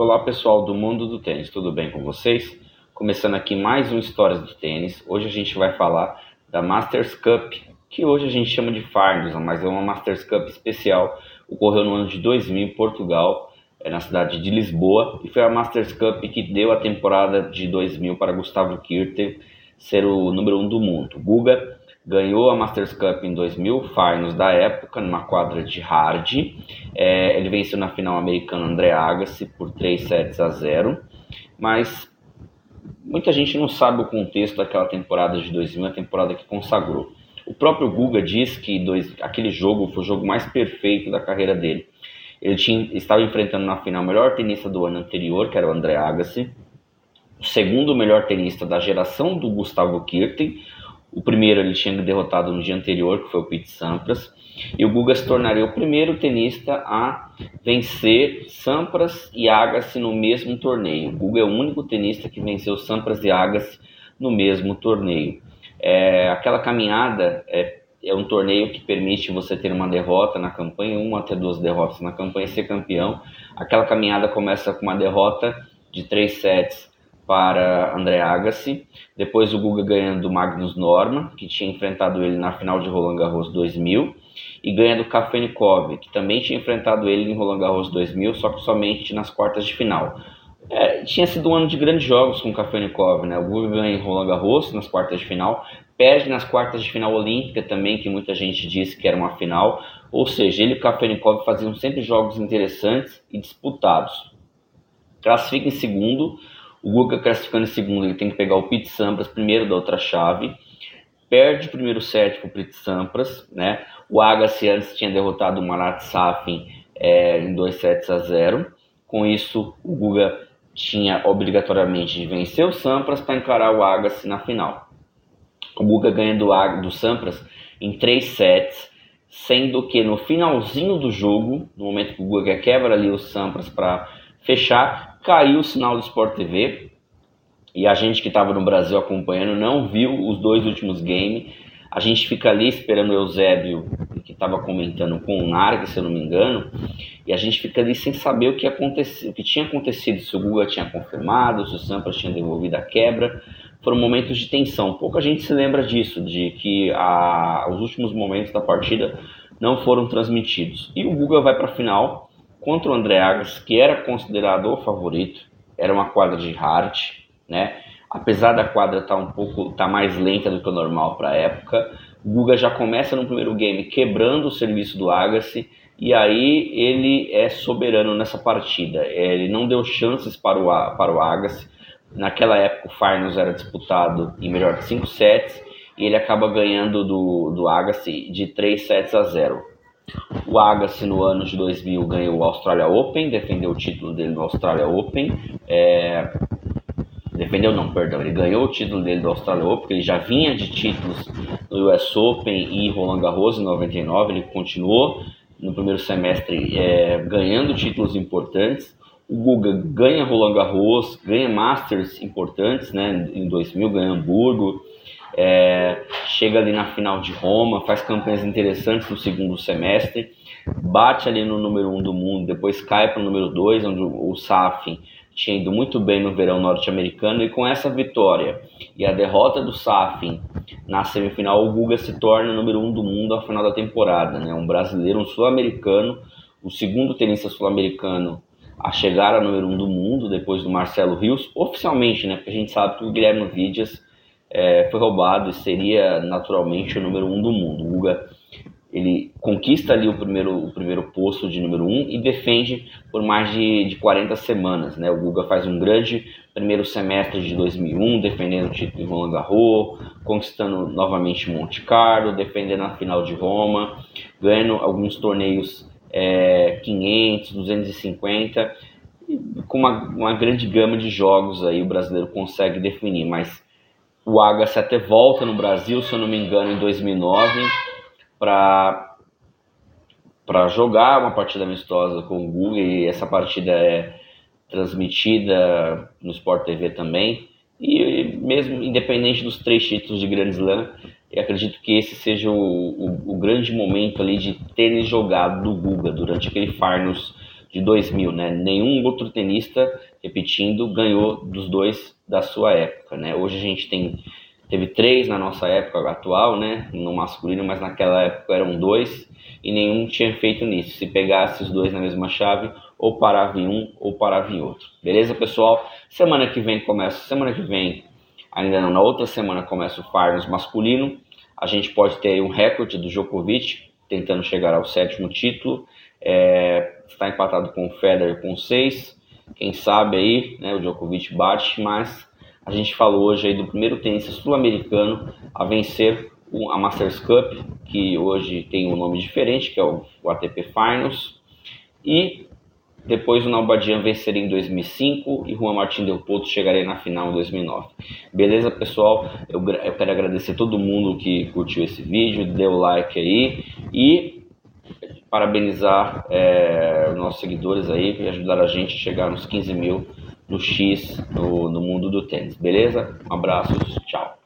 Olá pessoal do mundo do tênis, tudo bem com vocês? Começando aqui mais um Histórias do Tênis. Hoje a gente vai falar da Masters Cup, que hoje a gente chama de Farnes, mas é uma Masters Cup especial. Ocorreu no ano de 2000 em Portugal, é, na cidade de Lisboa, e foi a Masters Cup que deu a temporada de 2000 para Gustavo Kirten ser o número um do mundo. Guga ganhou a Masters Cup em 2000, finals da época, numa quadra de hard. É, ele venceu na final americana André Agassi por 3 sets a 0, mas muita gente não sabe o contexto daquela temporada de 2000, a temporada que consagrou. O próprio Guga diz que dois, aquele jogo foi o jogo mais perfeito da carreira dele. Ele tinha, estava enfrentando na final o melhor tenista do ano anterior, que era o André Agassi, o segundo melhor tenista da geração do Gustavo Kirten, o primeiro ele tinha derrotado no dia anterior, que foi o Pete Sampras. E o Guga se tornaria o primeiro tenista a vencer Sampras e Agassi no mesmo torneio. O Guga é o único tenista que venceu Sampras e Agassi no mesmo torneio. É, aquela caminhada é, é um torneio que permite você ter uma derrota na campanha, uma até duas derrotas na campanha e ser campeão. Aquela caminhada começa com uma derrota de três sets para André Agassi, depois o Guga ganhando do Magnus Norma, que tinha enfrentado ele na final de Roland Garros 2000, e ganha do Kafenikov, que também tinha enfrentado ele em Roland Garros 2000, só que somente nas quartas de final. É, tinha sido um ano de grandes jogos com o Kafenikov, né? O Guga ganha em Roland Garros nas quartas de final, perde nas quartas de final olímpica também, que muita gente disse que era uma final. Ou seja, ele e o Kafenikov faziam sempre jogos interessantes e disputados. Classifica em segundo, o Guga classificando em segundo, ele tem que pegar o Pete Sampras primeiro da outra chave. Perde o primeiro set para o Pete Sampras, né? O Agassi antes tinha derrotado o Marat Safin é, em 2 sets a 0. Com isso, o Guga tinha obrigatoriamente de vencer o Sampras para encarar o Agassi na final. O Guga ganha do, do Sampras em 3 sets, sendo que no finalzinho do jogo, no momento que o Guga quebra ali o Sampras para fechar, caiu o sinal do Sport TV e a gente que estava no Brasil acompanhando não viu os dois últimos games. A gente fica ali esperando o Eusébio, que estava comentando com o Narg, se eu não me engano, e a gente fica ali sem saber o que, aconteceu, o que tinha acontecido, se o Guga tinha confirmado, se o Sampras tinha devolvido a quebra. Foram momentos de tensão. Pouca gente se lembra disso, de que a, os últimos momentos da partida não foram transmitidos. E o Guga vai para a final contra o André Agas, que era considerado o favorito, era uma quadra de hard, né? Apesar da quadra estar tá um pouco tá mais lenta do que o normal para a época, Guga já começa no primeiro game quebrando o serviço do Agassi e aí ele é soberano nessa partida. Ele não deu chances para o, para o Agassi. Naquela época o Farnos era disputado em melhor de 5 sets e ele acaba ganhando do, do Agassi de 3 sets a 0. O Agassi no ano de 2000 ganhou o Australia Open, defendeu o título dele no Australia Open. É... Defendeu não, perdão, ele ganhou o título dele do Australia Open, porque ele já vinha de títulos no US Open e Roland Garros em 99, ele continuou no primeiro semestre é, ganhando títulos importantes. O Guga ganha Roland Garros, ganha Masters importantes, né? Em 2000 ganha Hamburgo, é, chega ali na final de Roma, faz campanhas interessantes no segundo semestre, bate ali no número 1 um do mundo, depois cai para o número 2, onde o Safin tinha ido muito bem no verão norte-americano, e com essa vitória e a derrota do Safin na semifinal, o Guga se torna número 1 um do mundo ao final da temporada, né? um brasileiro, um sul-americano, o segundo tenista sul-americano a chegar ao número 1 um do mundo, depois do Marcelo Rios, oficialmente, né? porque a gente sabe que o Guilherme Vidias é, foi roubado e seria naturalmente o número um do mundo. O Guga ele conquista ali o primeiro, o primeiro posto de número um e defende por mais de, de 40 semanas. Né? O Guga faz um grande primeiro semestre de 2001, defendendo o título de Roland Garros, conquistando novamente Monte Carlo, defendendo a final de Roma, ganhando alguns torneios é, 500, 250, com uma, uma grande gama de jogos aí o brasileiro consegue definir, mas o Agassi até volta no Brasil, se eu não me engano, em 2009, para jogar uma partida amistosa com o Google e essa partida é transmitida no Sport TV também. E mesmo independente dos três títulos de Grand Slam, eu acredito que esse seja o, o, o grande momento ali de tênis jogado do Guga durante aquele Farnos de 2000, né? Nenhum outro tenista, repetindo, ganhou dos dois da sua época, né? Hoje a gente tem teve três na nossa época atual, né? No masculino, mas naquela época eram dois e nenhum tinha feito nisso. Se pegasse os dois na mesma chave, ou parava em um ou parava em outro. Beleza, pessoal? Semana que vem começa, semana que vem, ainda não, na outra semana começa o Farnos masculino. A gente pode ter um recorde do Djokovic, tentando chegar ao sétimo título. É, está empatado com o Federer com seis. Quem sabe aí, né, o Djokovic bate, mas a gente falou hoje aí do primeiro tenista sul-americano a vencer a Masters Cup, que hoje tem um nome diferente, que é o, ATP Finals. E depois o Nalbadian venceria em 2005 e Juan Martín Del Potro chegaria na final em 2009. Beleza, pessoal? Eu, eu quero agradecer todo mundo que curtiu esse vídeo, deu like aí e parabenizar é, os nossos seguidores aí que ajudaram a gente a chegar nos 15 mil no X no, no mundo do tênis. Beleza? Um abraço, tchau.